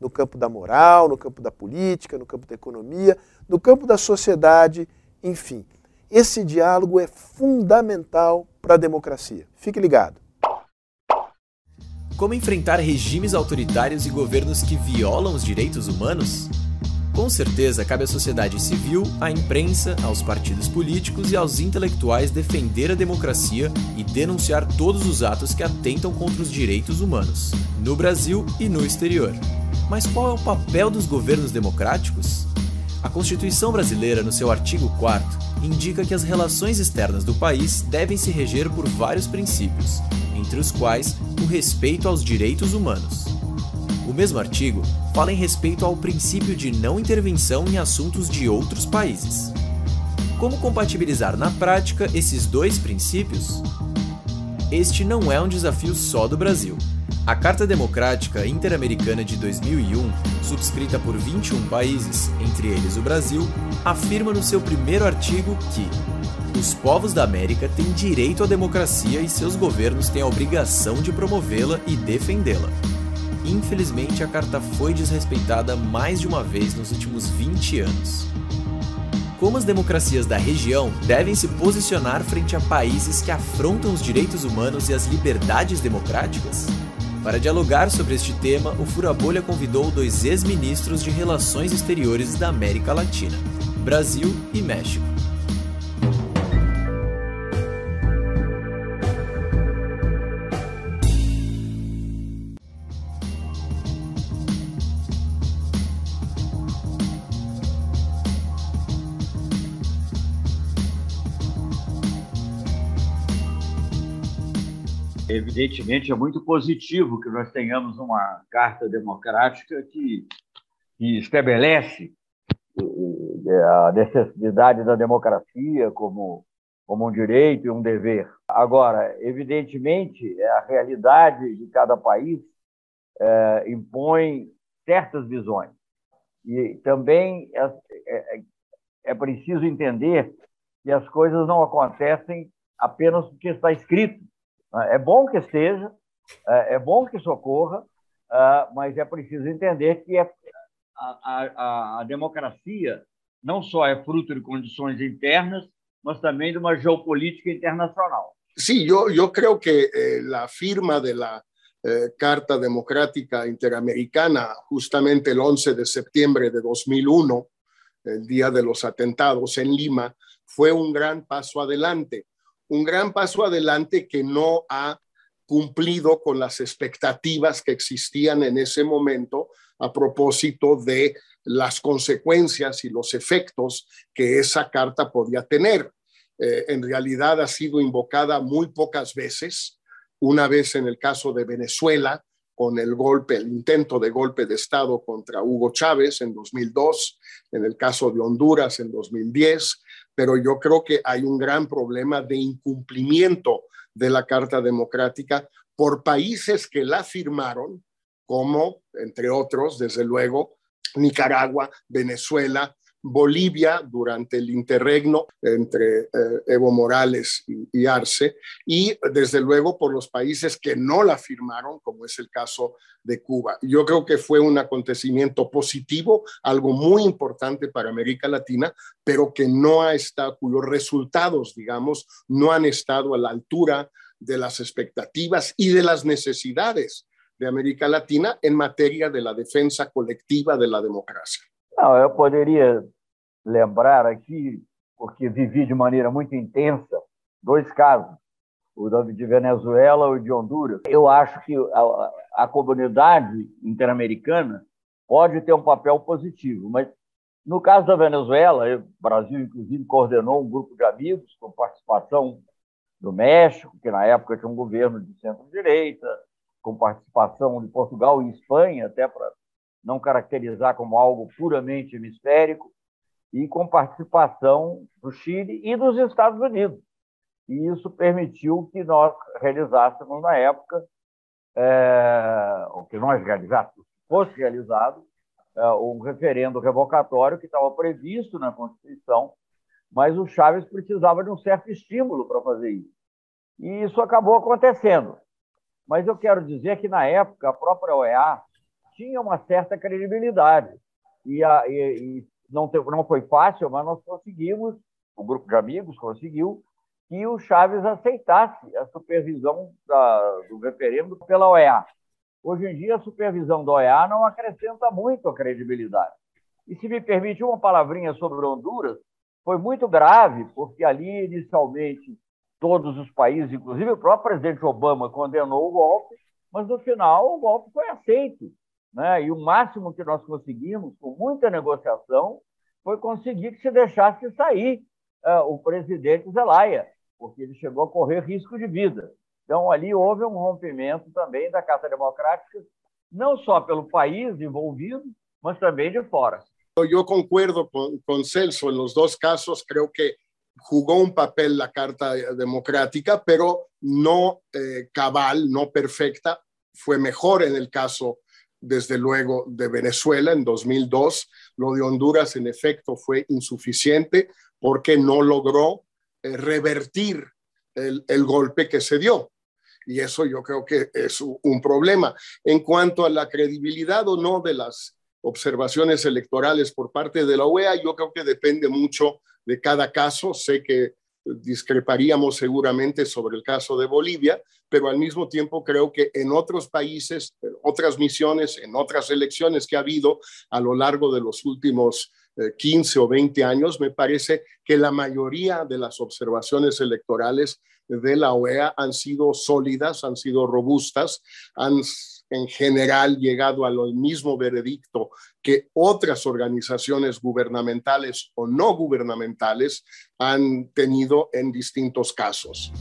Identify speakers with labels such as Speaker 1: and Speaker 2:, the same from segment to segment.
Speaker 1: no campo da moral, no campo da política, no campo da economia, no campo da sociedade, enfim. Esse diálogo é fundamental para a democracia. Fique ligado.
Speaker 2: Como enfrentar regimes autoritários e governos que violam os direitos humanos? Com certeza, cabe à sociedade civil, à imprensa, aos partidos políticos e aos intelectuais defender a democracia e denunciar todos os atos que atentam contra os direitos humanos, no Brasil e no exterior. Mas qual é o papel dos governos democráticos? A Constituição brasileira, no seu artigo 4, indica que as relações externas do país devem se reger por vários princípios, entre os quais o respeito aos direitos humanos. O mesmo artigo fala em respeito ao princípio de não intervenção em assuntos de outros países. Como compatibilizar na prática esses dois princípios? Este não é um desafio só do Brasil. A Carta Democrática Interamericana de 2001, subscrita por 21 países, entre eles o Brasil, afirma no seu primeiro artigo que os povos da América têm direito à democracia e seus governos têm a obrigação de promovê-la e defendê-la. Infelizmente, a carta foi desrespeitada mais de uma vez nos últimos 20 anos. Como as democracias da região devem se posicionar frente a países que afrontam os direitos humanos e as liberdades democráticas? Para dialogar sobre este tema, o Fura Bolha convidou dois ex-ministros de Relações Exteriores da América Latina, Brasil e México.
Speaker 3: Evidentemente, é muito positivo que nós tenhamos uma Carta Democrática que, que estabelece a necessidade da democracia como, como um direito e um dever. Agora, evidentemente, a realidade de cada país é, impõe certas visões. E também é, é, é preciso entender que as coisas não acontecem apenas porque está escrito é bom que esteja, é, é bom que socorra, é, mas é preciso entender que é, a, a, a democracia não só é fruto de condições internas, mas também de uma geopolítica internacional.
Speaker 4: Sí, yo, yo creo que eh, firma de la eh, Carta Democrática Interamericana, justamente el 11 de septiembre de 2001, el día de los atentados en Lima, fue un gran paso adelante un gran paso adelante que no ha cumplido con las expectativas que existían en ese momento a propósito de las consecuencias y los efectos que esa carta podía tener. Eh, en realidad ha sido invocada muy pocas veces, una vez en el caso de Venezuela, con el golpe, el intento de golpe de Estado contra Hugo Chávez en 2002, en el caso de Honduras en 2010, pero yo creo que hay un gran problema de incumplimiento de la Carta Democrática por países que la firmaron, como, entre otros, desde luego, Nicaragua, Venezuela, Bolivia durante el interregno entre eh, Evo Morales y, Arce, y desde luego por los países que no la firmaron, como es el caso de Cuba. Yo creo que fue un acontecimiento positivo, algo muy importante para América Latina, pero que no ha estado, cuyos resultados, digamos, no han estado a la altura de las expectativas y de las necesidades de América Latina en materia de la defensa colectiva de la democracia.
Speaker 3: Não, eu poderia lembrar aqui, porque vivi de maneira muito intensa, dois casos, o de Venezuela e o de Honduras. Eu acho que a, a comunidade interamericana pode ter um papel positivo, mas no caso da Venezuela, o Brasil, inclusive, coordenou um grupo de amigos com participação do México, que na época tinha um governo de centro-direita, com participação de Portugal e Espanha, até para não caracterizar como algo puramente hemisférico. e com participação do Chile e dos Estados Unidos. E isso permitiu que nós realizássemos na época, é, o que nós realizássemos, fosse realizado, é, um referendo revocatório que estava previsto na Constituição, mas o Chaves precisava de um certo estímulo para fazer isso. E isso acabou acontecendo. Mas eu quero dizer que, na época, a própria OEA tinha uma certa credibilidade. E, a, e, e não, te, não foi fácil, mas nós conseguimos, o grupo de amigos conseguiu, que o Chaves aceitasse a supervisão da, do referendo pela OEA. Hoje em dia, a supervisão da OEA não acrescenta muito a credibilidade. E se me permite uma palavrinha sobre Honduras, foi muito grave, porque ali, inicialmente, todos os países, inclusive o próprio presidente Obama, condenou o golpe, mas no final o golpe foi aceito. Né? E o máximo que nós conseguimos, com muita negociação, foi conseguir que se deixasse sair uh, o presidente Zelaya, porque ele chegou a correr risco de vida. Então, ali houve um rompimento também da Carta Democrática, não só pelo país envolvido, mas também de fora.
Speaker 4: Yo concuerdo con, con Celso en los dos casos, creo que jugó un papel la Carta Democrática, pero no eh, cabal, no perfecta. Fue mejor en el caso, desde luego, de Venezuela en 2002. Lo de Honduras, en efecto, fue insuficiente porque no logró eh, revertir el, el, golpe que se dio. Y eso yo creo que es un problema. En cuanto a la credibilidad o no de las observaciones electorales por parte de la OEA, yo creo que depende mucho de cada caso. Sé que discreparíamos seguramente sobre el caso de Bolivia, pero al mismo tiempo creo que en otros países, otras misiones, en otras elecciones que ha habido a lo largo de los últimos 15 eh, o 20 años, me parece que la mayoría de las observaciones electorales de la OEA han sido sólidas, han sido robustas, han en general llegado al mismo veredicto que otras organizaciones gubernamentales o no gubernamentales han tenido en distintos casos.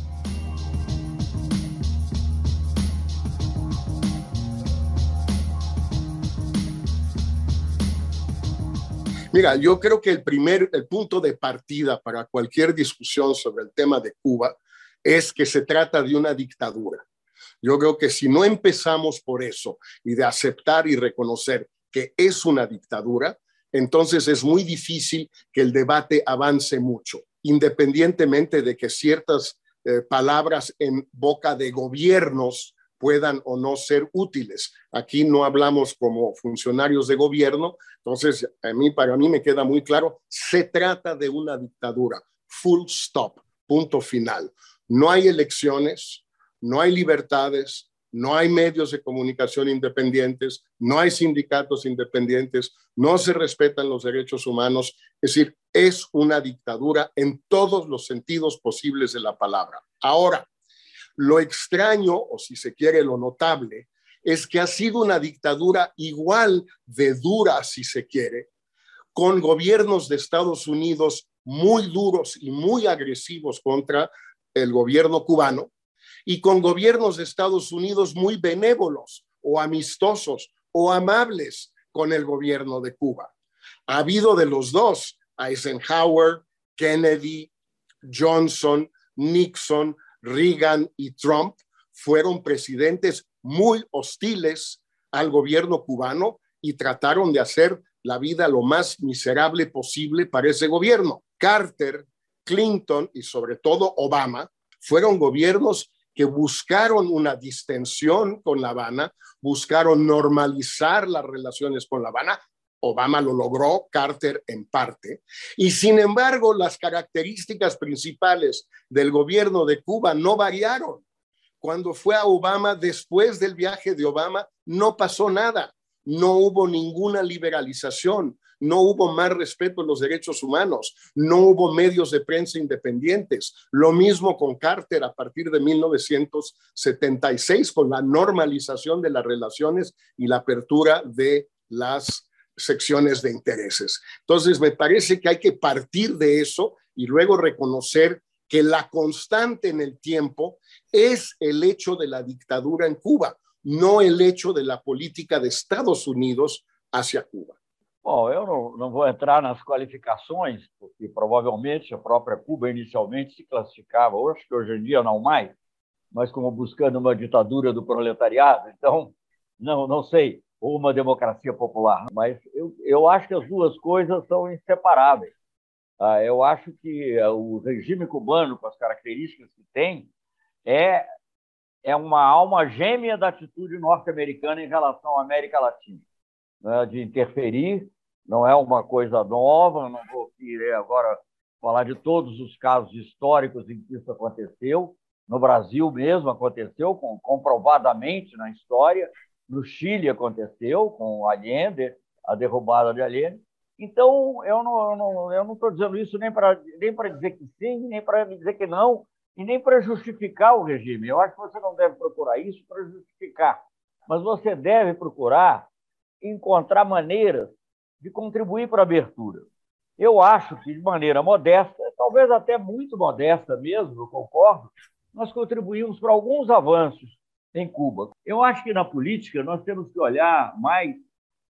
Speaker 4: Mira, yo creo que el primer, el punto de partida para cualquier discusión sobre el tema de Cuba es que se trata de una dictadura. Yo creo que si no empezamos por eso y de aceptar y reconocer que es una dictadura, entonces es muy difícil que el debate avance mucho, independientemente de que ciertas eh, palabras en boca de gobiernos puedan o no ser útiles. Aquí no hablamos como funcionarios de gobierno, entonces a mí, para mí me queda muy claro, se trata de una dictadura, full stop, punto final. No hay elecciones, no hay libertades, no hay medios de comunicación independientes, no hay sindicatos independientes, no se respetan los derechos humanos. Es decir, es una dictadura en todos los sentidos posibles de la palabra. Ahora, lo extraño, o si se quiere lo notable, es que ha sido una dictadura igual de dura, si se quiere, con gobiernos de Estados Unidos muy duros y muy agresivos contra el gobierno cubano, y con gobiernos de Estados Unidos muy benévolos o amistosos o amables con el gobierno de Cuba. Ha habido de los dos, Eisenhower, Kennedy, Johnson, Nixon, Reagan y Trump fueron presidentes muy hostiles al gobierno cubano y trataron de hacer la vida lo más miserable posible para ese gobierno. Carter, Clinton y sobre todo Obama fueron gobiernos que buscaron una distensión con La Habana, buscaron normalizar las relaciones con La Habana. Obama lo logró, Carter en parte. Y sin embargo, las características principales del gobierno de Cuba no variaron. Cuando fue a Obama, después del viaje de Obama, no pasó nada. No hubo ninguna liberalización, no hubo más respeto a los derechos humanos, no hubo medios de prensa independientes. Lo mismo con Carter a partir de 1976, con la normalización de las relaciones y la apertura de las secciones de intereses. Entonces, me parece que hay que partir de eso y luego reconocer que la constante en el tiempo es el hecho de la dictadura en Cuba, no el hecho de la política de Estados Unidos hacia Cuba.
Speaker 3: Bom, eu não, não vou entrar nas qualificações, porque provavelmente a própria Cuba inicialmente se classificava, acho que hoje em dia não mais, mas como buscando uma ditadura do proletariado. Então, não, não sei, ou uma democracia popular, mas eu, eu acho que as duas coisas são inseparáveis. Ah, eu acho que eh, o regime cubano, com as características que tem, é, é uma alma gêmea da atitude norte-americana em relação à América Latina, né? de interferir, não é uma coisa nova, não vou querer agora falar de todos os casos históricos em que isso aconteceu, no Brasil mesmo aconteceu, comprovadamente na história, no Chile aconteceu com Allende, a derrubada de Allende. Então, eu não estou não, eu dizendo isso nem para nem dizer que sim, nem para dizer que não, e nem para justificar o regime. Eu acho que você não deve procurar isso para justificar, mas você deve procurar encontrar maneiras de contribuir para a abertura. Eu acho que, de maneira modesta, talvez até muito modesta mesmo, eu concordo, nós contribuímos para alguns avanços em Cuba. Eu acho que na política nós temos que olhar mais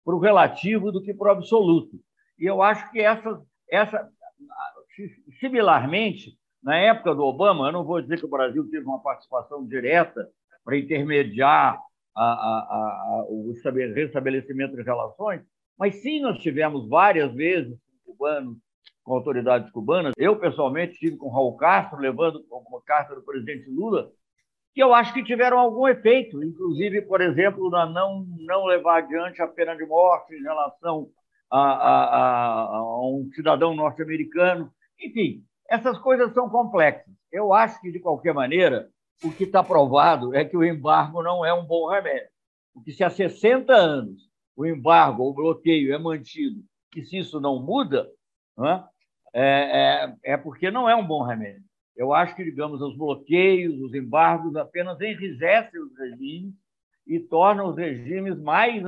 Speaker 3: para o relativo do que para o absoluto. E eu acho que essa, essa similarmente, na época do Obama, eu não vou dizer que o Brasil teve uma participação direta para intermediar a, a, a, o restabelecimento de relações, mas sim nós tivemos várias vezes com cubanos, com autoridades cubanas. Eu, pessoalmente, estive com Raul Castro, levando uma carta do presidente Lula, que eu acho que tiveram algum efeito, inclusive, por exemplo, na não, não levar adiante a pena de morte em relação a, a, a um cidadão norte-americano. Enfim, essas coisas são complexas. Eu acho que, de qualquer maneira, o que está provado é que o embargo não é um bom remédio. Porque se há 60 anos o embargo o bloqueio é mantido e se isso não muda, né, é, é, é porque não é um bom remédio. Eu acho que, digamos, os bloqueios, os embargos apenas enrijecem os regimes e tornam os regimes mais,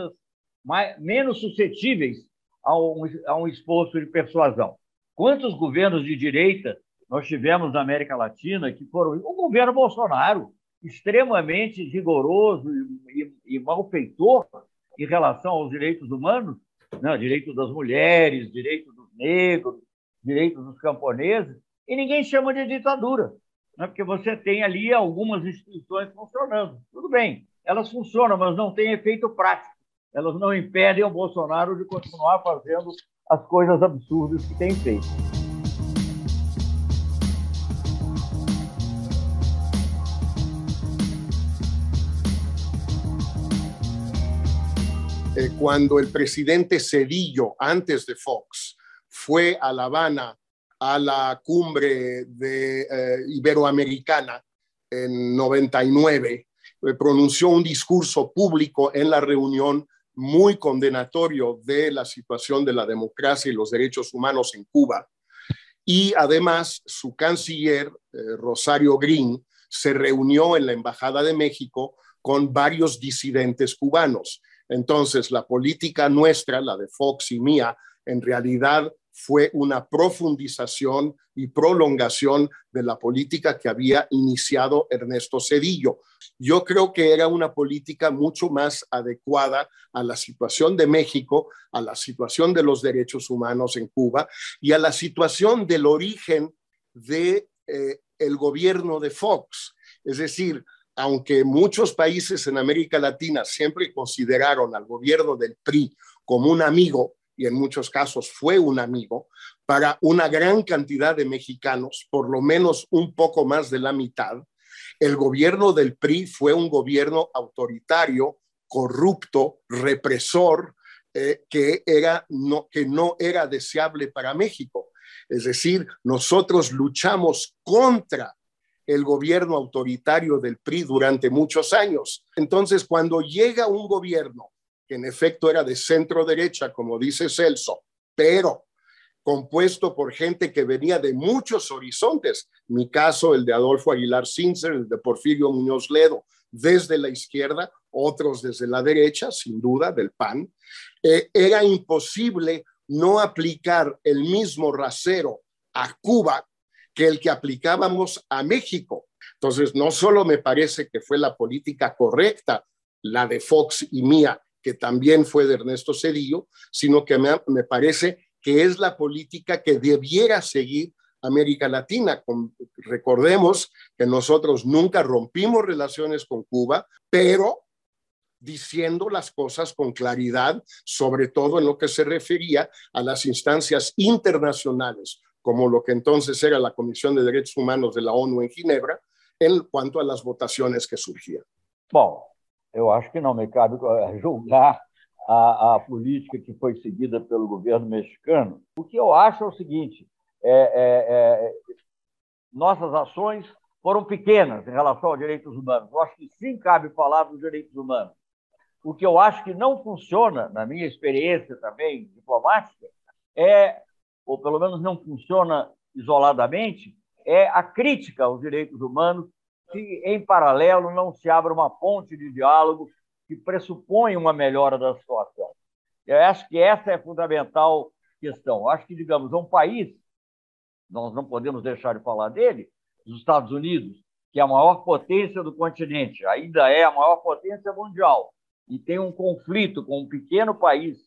Speaker 3: mais menos suscetíveis a um, a um esforço de persuasão. Quantos governos de direita nós tivemos na América Latina que foram. O governo Bolsonaro, extremamente rigoroso e, e, e malfeitor em relação aos direitos humanos, né? direito das mulheres, direito dos negros, direito dos camponeses, e ninguém chama de ditadura, né? porque você tem ali algumas instituições funcionando. Tudo bem, elas funcionam, mas não têm efeito prático. Elas não impedem o Bolsonaro de continuar fazendo as coisas absurdas que tem feito.
Speaker 4: Eh, cuando el presidente Cedillo, antes de Fox, fue a La Habana a la cumbre de, eh, iberoamericana en 99, eh, pronunció un discurso público en la reunión muy condenatorio de la situación de la democracia y los derechos humanos en Cuba. Y además su canciller, Rosario Green, se reunió en la Embajada de México con varios disidentes cubanos. Entonces, la política nuestra, la de Fox y mía, en realidad fue una profundización y prolongación de la política que había iniciado Ernesto Cedillo. Yo creo que era una política mucho más adecuada a la situación de México, a la situación de los derechos humanos en Cuba y a la situación del origen de eh, el gobierno de Fox. Es decir, aunque muchos países en América Latina siempre consideraron al gobierno del PRI como un amigo, y en muchos casos fue un amigo, para una gran cantidad de mexicanos, por lo menos un poco más de la mitad, el gobierno del PRI fue un gobierno autoritario, corrupto, represor, eh, que, era, que no era deseable para México. Es decir, nosotros luchamos contra el gobierno autoritario del PRI durante muchos años. Entonces, cuando llega un gobierno que en efecto era de centro derecha, como dice Celso, pero compuesto por gente que venía de muchos horizontes, mi caso, el de Adolfo Aguilar Sincer, el de Porfirio Muñoz Ledo, desde la izquierda, otros desde la derecha, sin duda, del PAN, eh, era imposible no aplicar el mismo rasero a Cuba que el que aplicábamos a México. Entonces, no solo me parece que fue la política correcta, la de Fox y mía, que también fue de Ernesto Cedillo, sino que me, me parece que es la política que debiera seguir América Latina. recordemos que nosotros nunca rompimos relaciones con Cuba, pero diciendo las cosas con claridad, sobre todo en lo que se refería a las instancias internacionales, como lo que entonces era la Comisión de Derechos Humanos de la ONU en Ginebra, en cuanto a las votaciones que surgían.
Speaker 3: Bom, eu acho que não me cabe julgar a, a política que foi seguida pelo governo mexicano. O que eu acho é o seguinte: é, é, é, nossas ações foram pequenas em relação aos direitos humanos. Eu acho que sim cabe falar dos direitos humanos. O que eu acho que não funciona, na minha experiência também diplomática, é, ou pelo menos não funciona isoladamente, é a crítica aos direitos humanos, que em paralelo não se abra uma ponte de diálogo que pressupõe uma melhora da situação. Eu acho que essa é a fundamental questão. Eu acho que, digamos, um país nós não podemos deixar de falar dele, os Estados Unidos, que é a maior potência do continente, ainda é a maior potência mundial, e tem um conflito com um pequeno país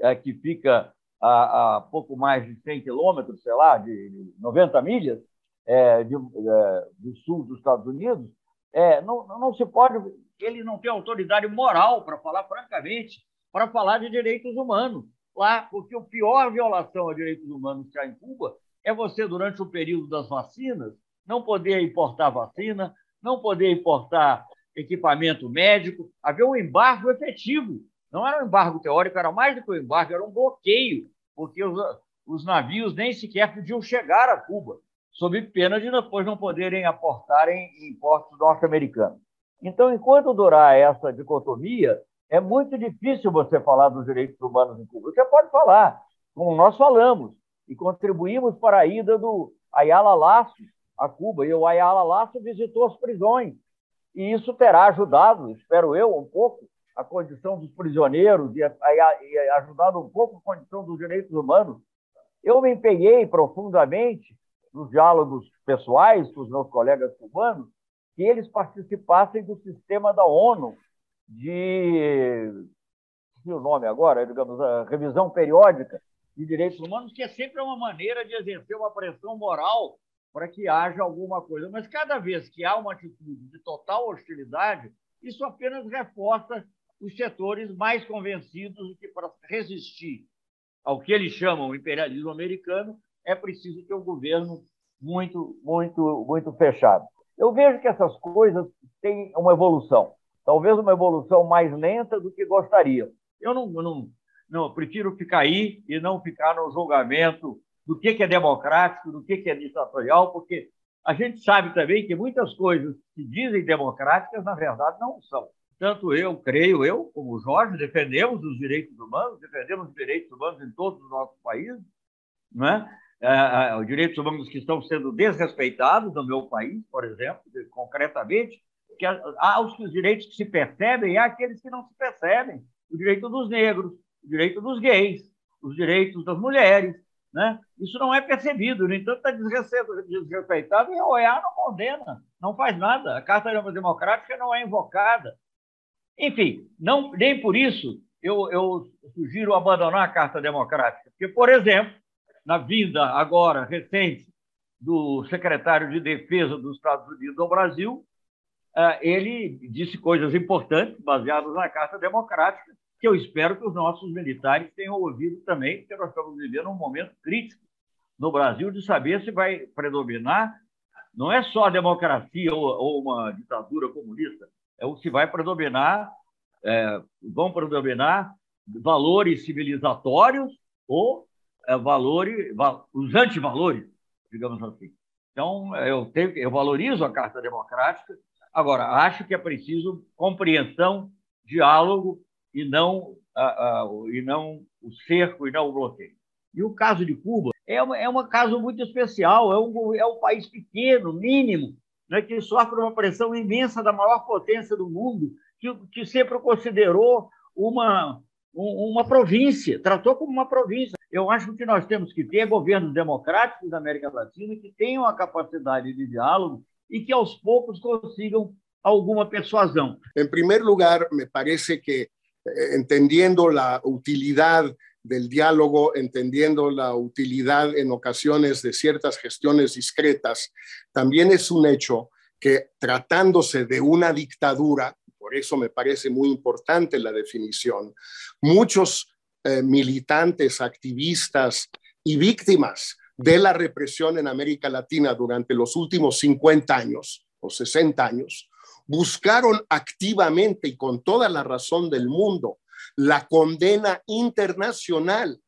Speaker 3: é, que fica a, a, pouco mais de 100 quilômetros, sei lá, de 90 milhas é, de, é, do sul dos Estados Unidos, é, não, não se pode, ele não tem autoridade moral, para falar francamente, para falar de direitos humanos lá, porque o pior violação a direitos humanos que há em Cuba é você, durante o período das vacinas, não poder importar vacina, não poder importar equipamento médico. Havia um embargo efetivo. Não era um embargo teórico, era mais do que um embargo, era um bloqueio, porque os, os navios nem sequer podiam chegar a Cuba, sob pena de depois não poderem aportar em, em portos norte-americanos. Então, enquanto durar essa dicotomia, é muito difícil você falar dos direitos humanos em Cuba. Você pode falar, como nós falamos, e contribuímos para a ida do Ayala Lasso a Cuba. E o Ayala Lasso visitou as prisões. E isso terá ajudado, espero eu, um pouco a condição dos prisioneiros e, a, e ajudado um pouco a condição dos direitos humanos. Eu me empenhei profundamente nos diálogos pessoais com os meus colegas cubanos que eles participassem do sistema da ONU de o nome agora, digamos, a revisão periódica de direitos humanos, que é sempre uma maneira de exercer uma pressão moral para que haja alguma coisa. Mas cada vez que há uma atitude de total hostilidade, isso apenas reforça os setores mais convencidos de que para resistir ao que eles chamam imperialismo americano é preciso ter um governo muito, muito, muito fechado. Eu vejo que essas coisas têm uma evolução, talvez uma evolução mais lenta do que gostariam. Eu não, não, não, prefiro ficar aí e não ficar no julgamento do que, é democrático, do que, é ditatorial, porque a gente sabe também que muitas coisas que dizem democráticas, na verdade, não são. Tanto eu, creio eu, como Jorge, defendemos os direitos humanos, defendemos os direitos humanos em todos os nossos países, né? É, os direitos humanos que estão sendo desrespeitados no meu país, por exemplo, concretamente, que há os direitos que se percebem e há aqueles que não se percebem. O direito dos negros, o direito dos gays, os direitos das mulheres. Né? Isso não é percebido, no entanto, está desrespeitado e a OEA não condena, não faz nada. A Carta Democrática não é invocada. Enfim, não, nem por isso eu, eu sugiro abandonar a Carta Democrática, porque, por exemplo, na vinda agora recente do secretário de Defesa dos Estados Unidos ao Brasil, eh, ele disse coisas importantes baseadas na Carta Democrática, que eu espero que os nossos militares tenham ouvido também, porque nós estamos vivendo um momento crítico no Brasil de saber se vai predominar, não é só a democracia ou, ou uma ditadura comunista, é o que vai predominar, é, vão predominar valores civilizatórios ou é, valores, val, os antivalores, digamos assim. Então, eu, tenho, eu valorizo a Carta Democrática, agora, acho que é preciso compreensão, diálogo e não, e não o cerco e não o bloqueio. E o caso de Cuba é, uma, é um caso muito especial, é um, é um país pequeno, mínimo, né, que sofre uma pressão imensa da maior potência do mundo, que, que sempre considerou uma, uma província, tratou como uma província. Eu acho que nós temos que ter governos democráticos da América Latina que tenham a capacidade de diálogo e que aos poucos consigam alguma persuasão.
Speaker 4: Em primeiro lugar, me parece que eh, entendiendo la utilidad del diálogo, entendiendo la utilidad en ocasiones de ciertas gestiones discretas, también es un hecho que tratándose de una dictadura, por eso me parece muy importante la definición, muchos eh, militantes, activistas y víctimas de la represión en América Latina durante los últimos 50 años o 60 años, buscaron activamente y con toda la razón del mundo la condena internacional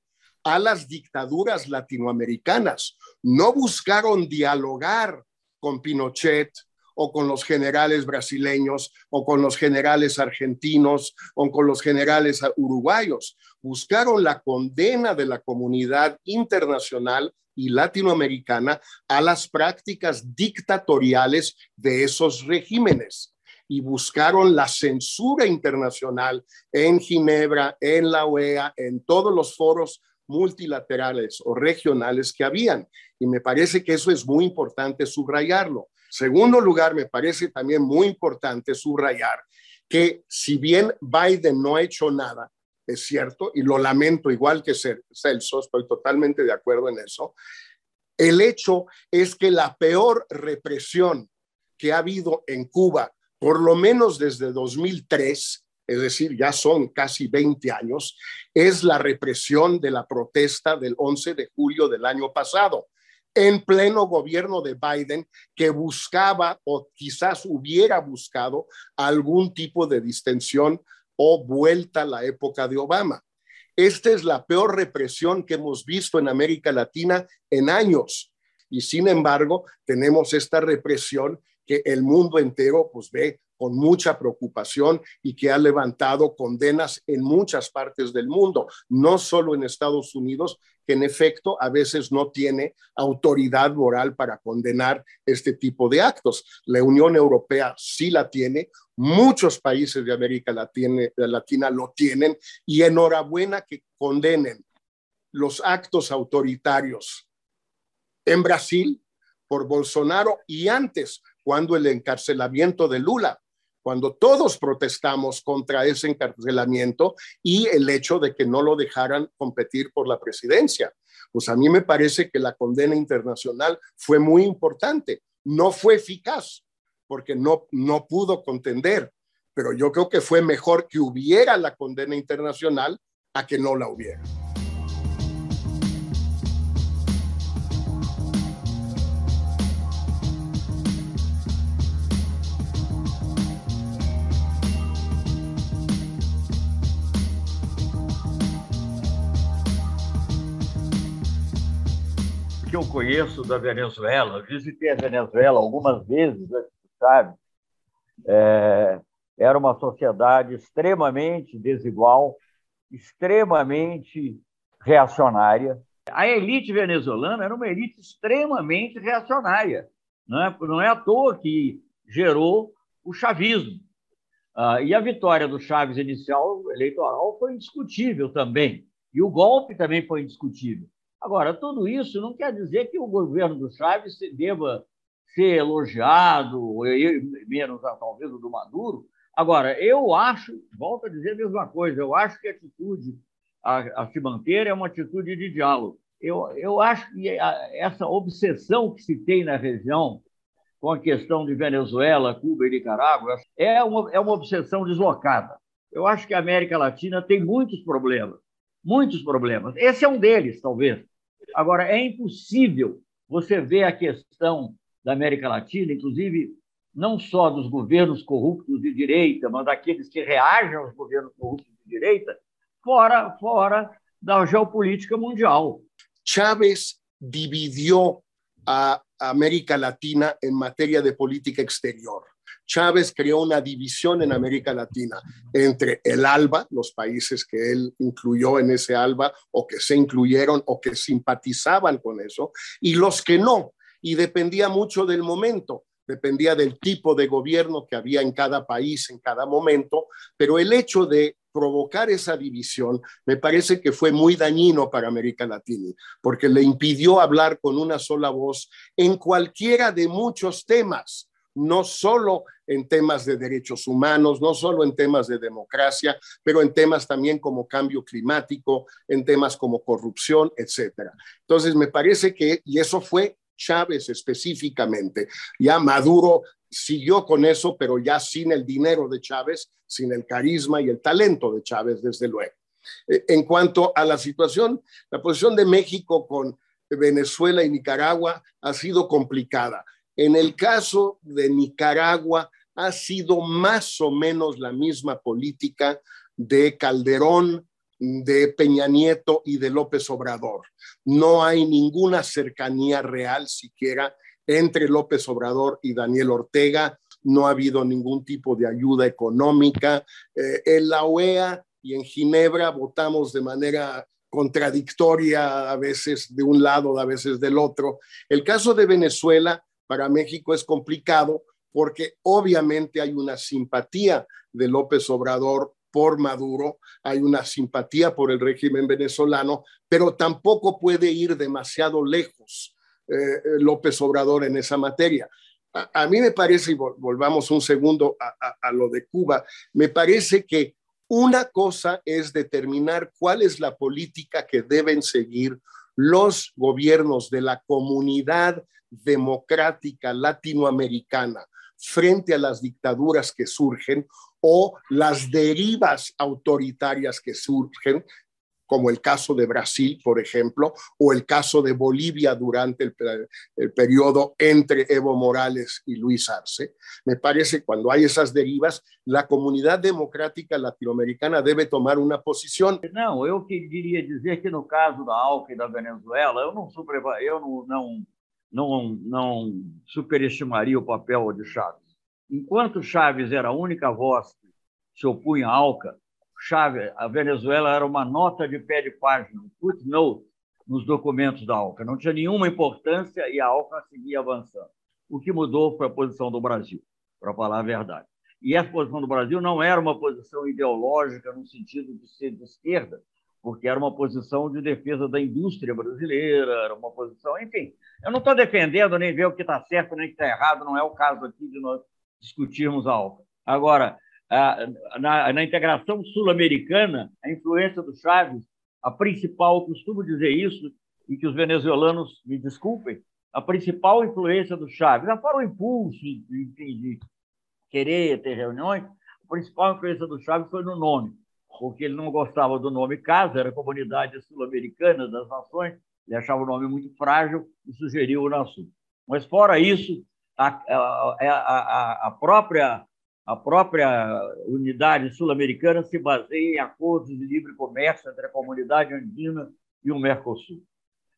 Speaker 4: a las dictaduras latinoamericanas. No buscaron dialogar con Pinochet o con los generales brasileños o con los generales argentinos o con los generales uruguayos. Buscaron la condena de la comunidad internacional y latinoamericana a las prácticas dictatoriales de esos regímenes y buscaron la censura internacional en Ginebra, en la OEA, en todos los foros multilaterales o regionales que habían. Y me parece que eso es muy importante subrayarlo. Segundo lugar, me parece también muy importante subrayar que si bien Biden no ha hecho nada, es cierto, y lo lamento igual que Celso, estoy totalmente de acuerdo en eso, el hecho es que la peor represión que ha habido en Cuba, por lo menos desde 2003, es decir, ya son casi 20 años, es la represión de la protesta del 11 de julio del año pasado, en pleno gobierno de Biden, que buscaba o quizás hubiera buscado algún tipo de distensión o vuelta a la época de Obama. Esta es la peor represión que hemos visto en América Latina en años. Y sin embargo, tenemos esta represión que el mundo entero pues ve con mucha preocupación y que ha levantado condenas en muchas partes del mundo, no solo en Estados Unidos, que en efecto a veces no tiene autoridad moral para condenar este tipo de actos. La Unión Europea sí la tiene, muchos países de América Latina, Latina lo tienen y enhorabuena que condenen los actos autoritarios en Brasil por Bolsonaro y antes, cuando el encarcelamiento de Lula cuando todos protestamos contra ese encarcelamiento y el hecho de que no lo dejaran competir por la presidencia. Pues a mí me parece que la condena internacional fue muy importante. No fue eficaz porque no, no pudo contender, pero yo creo que fue mejor que hubiera la condena internacional a que no la hubiera.
Speaker 3: Que eu conheço da Venezuela, visitei a Venezuela algumas vezes, sabe? É, era uma sociedade extremamente desigual, extremamente reacionária. A elite venezuelana era uma elite extremamente reacionária. Não é, não é à toa que gerou o chavismo. Ah, e a vitória do Chaves inicial eleitoral foi indiscutível também. E o golpe também foi indiscutível. Agora, tudo isso não quer dizer que o governo do Chaves deva ser elogiado, menos talvez o do Maduro. Agora, eu acho, volto a dizer a mesma coisa, eu acho que a atitude a, a se manter é uma atitude de diálogo. Eu, eu acho que essa obsessão que se tem na região com a questão de Venezuela, Cuba e Nicarágua é uma, é uma obsessão deslocada. Eu acho que a América Latina tem muitos problemas muitos problemas. Esse é um deles, talvez. Agora, é impossível você ver a questão da América Latina, inclusive não só dos governos corruptos de direita, mas daqueles que reagem aos governos corruptos de direita, fora, fora da geopolítica mundial.
Speaker 4: Chávez dividiu a América Latina em matéria de política exterior. Chávez creó una división en América Latina entre el ALBA, los países que él incluyó en ese ALBA o que se incluyeron o que simpatizaban con eso, y los que no. Y dependía mucho del momento, dependía del tipo de gobierno que había en cada país en cada momento, pero el hecho de provocar esa división me parece que fue muy dañino para América Latina, porque le impidió hablar con una sola voz en cualquiera de muchos temas no solo en temas de derechos humanos, no solo en temas de democracia, pero en temas también como cambio climático, en temas como corrupción, etcétera. Entonces, me parece que, y eso fue Chávez específicamente, ya Maduro siguió con eso, pero ya sin el dinero de Chávez, sin el carisma y el talento de Chávez, desde luego. Eh, en cuanto a la situación, la posición de México con Venezuela y Nicaragua ha sido complicada. En el caso de Nicaragua, ha sido más o menos la misma política de Calderón, de Peña Nieto y de López Obrador. No hay ninguna cercanía real siquiera entre López Obrador y Daniel Ortega. No ha habido ningún tipo de ayuda económica. Eh, en la OEA y en Ginebra votamos de manera contradictoria, a veces de un lado, a veces del otro. El caso de Venezuela para México es complicado porque obviamente hay una simpatía de López Obrador por Maduro, hay una simpatía por el régimen venezolano, pero tampoco puede ir demasiado lejos eh, López Obrador en esa materia. A, mí me parece, y volvamos un segundo a lo de Cuba, me parece que una cosa es determinar cuál es la política que deben seguir los gobiernos de la comunidad democrática latinoamericana frente a las dictaduras que surgen o las derivas autoritarias que surgen, como el caso de Brasil, por ejemplo, o el caso de Bolivia durante el, periodo entre Evo Morales y Luis Arce. Me parece que cuando hay esas derivas, la comunidad democrática latinoamericana debe tomar una posición.
Speaker 3: Não, eu queria dizer que no caso da ALCA Venezuela, eu não, super, eu não, não não, não superestimaria o papel de Chaves. Enquanto Chaves era a única voz que se opunha à ALCA, a Venezuela era uma nota de pé de página, um footnote nos documentos da ALCA. Não tinha nenhuma importância e a ALCA seguia avançando. O que mudou foi a posição do Brasil, para falar a verdade. E essa posição do Brasil não era uma posição ideológica no sentido de ser de esquerda, porque era uma posição de defesa da indústria brasileira, era uma posição, enfim. Eu não estou defendendo nem ver o que está certo nem o que está errado, não é o caso aqui de nós discutirmos algo. Agora, na, na integração sul-americana, a influência do Chaves, a principal, eu costumo dizer isso, e que os venezuelanos me desculpem, a principal influência do Chaves, fora o impulso enfim, de querer ter reuniões, a principal influência do Chaves foi no nome porque ele não gostava do nome Casa, era a Comunidade Sul-Americana das Nações, ele achava o nome muito frágil e sugeriu o Nasul. Mas, fora isso, a, a, a, a própria, a própria unidade sul-americana se baseia em acordos de livre comércio entre a comunidade andina e o Mercosul.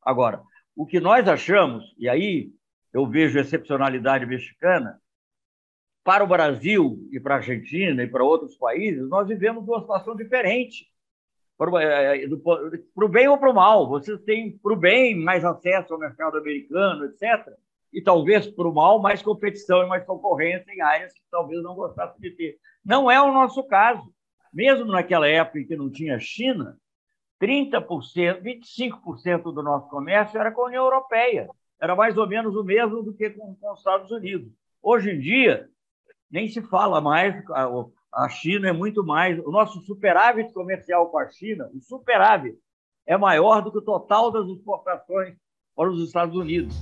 Speaker 3: Agora, o que nós achamos, e aí eu vejo excepcionalidade mexicana, para o Brasil e para a Argentina e para outros países, nós vivemos uma situação diferente. Para o é, é, bem ou para o mal. Vocês têm, para o bem, mais acesso ao mercado americano, etc. E talvez, para o mal, mais competição e mais concorrência em áreas que talvez não gostassem de ter. Não é o nosso caso. Mesmo naquela época em que não tinha China, 30%, 25% do nosso comércio era com a União Europeia. Era mais ou menos o mesmo do que com, com os Estados Unidos. Hoje em dia, nem se fala mais, a China é muito mais. O nosso superávit comercial com a China, o superávit, é maior do que o total das exportações para os Estados Unidos.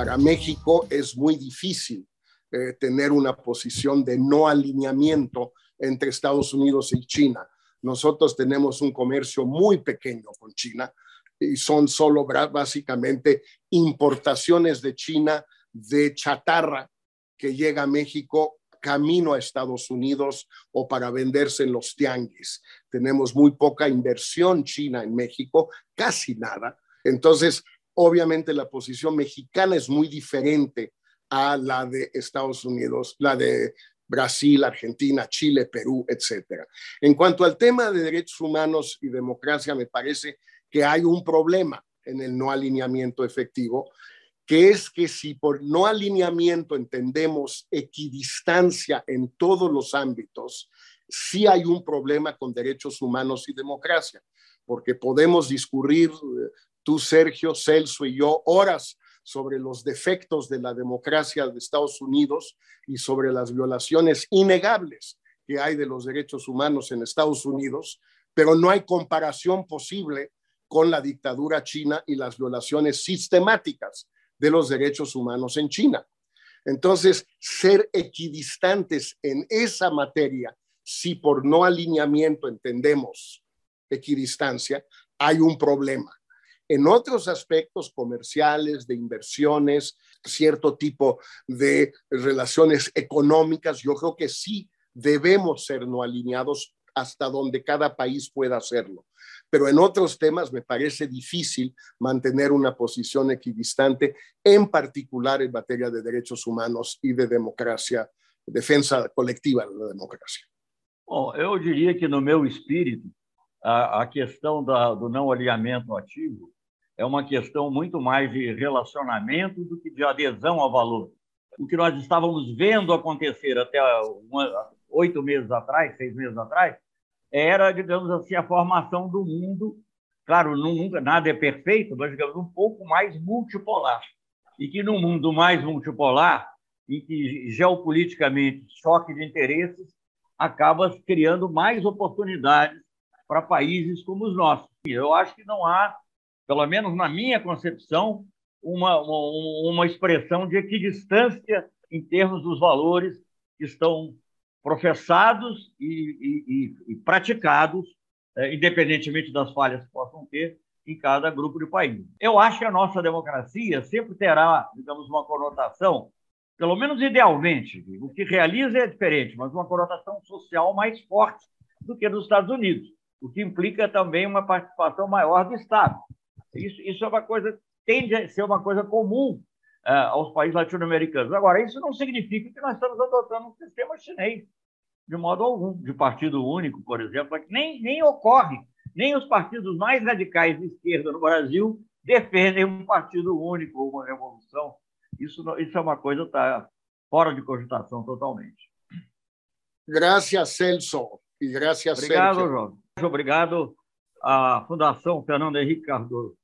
Speaker 4: Para México es muy difícil eh, tener una posición de no alineamiento entre Estados Unidos y China. Nosotros tenemos un comercio muy pequeño con China y son solo básicamente importaciones de China de chatarra que llega a México camino a Estados Unidos o para venderse en los tianguis. Tenemos muy poca inversión china en México, casi nada. Entonces, Obviamente la posición mexicana es muy diferente a la de Estados Unidos, la de Brasil, Argentina, Chile, Perú, etcétera. En cuanto al tema de derechos humanos y democracia, me parece que hay un problema en el no alineamiento efectivo que es que si por no alineamiento entendemos equidistancia en todos los ámbitos, sí hay un problema con derechos humanos y democracia, porque podemos discurrir eh, tú, Sergio, Celso y yo horas sobre los defectos de la democracia de Estados Unidos y sobre las violaciones innegables que hay de los derechos humanos en Estados Unidos, pero no hay comparación posible con la dictadura china y las violaciones sistemáticas de los derechos humanos en China. Entonces, ser equidistantes en esa materia, si por no alineamiento entendemos equidistancia, hay un problema. En otros aspectos comerciales, de inversiones, cierto tipo de relaciones económicas, yo creo que sí debemos ser no alineados hasta donde cada país pueda hacerlo. Pero en otros temas me parece difícil mantener una posición equidistante, en particular en materia de derechos humanos y de democracia, defensa colectiva da democracia.
Speaker 3: Bom, eu diria que no meu espírito, a, a questão da, do não alinhamento ativo é uma questão muito mais de relacionamento do que de adesão ao valor. O que nós estávamos vendo acontecer até oito meses atrás, seis meses atrás, era, digamos assim, a formação do mundo. Claro, nunca nada é perfeito, mas digamos um pouco mais multipolar. E que no mundo mais multipolar, em que geopoliticamente choque de interesses acaba criando mais oportunidades para países como os nossos. Eu acho que não há, pelo menos na minha concepção, uma, uma, uma expressão de equidistância em termos dos valores que estão professados e, e, e praticados, é, independentemente das falhas que possam ter em cada grupo de países. Eu acho que a nossa democracia sempre terá, digamos, uma conotação, pelo menos idealmente, o que realiza é diferente, mas uma conotação social mais forte do que nos Estados Unidos, o que implica também uma participação maior do Estado. Isso, isso é uma coisa, tende a ser uma coisa comum uh, aos países latino-americanos. Agora, isso não significa que nós estamos adotando um sistema chinês, de modo algum, de partido único, por exemplo, que nem, nem ocorre. Nem os partidos mais radicais de esquerda no Brasil defendem um partido único ou uma revolução. Isso, isso é uma coisa que está fora de cogitação totalmente.
Speaker 4: Graças, Celso. E graças,
Speaker 3: Obrigado, João. Obrigado a Fundação Fernando Henrique Cardoso.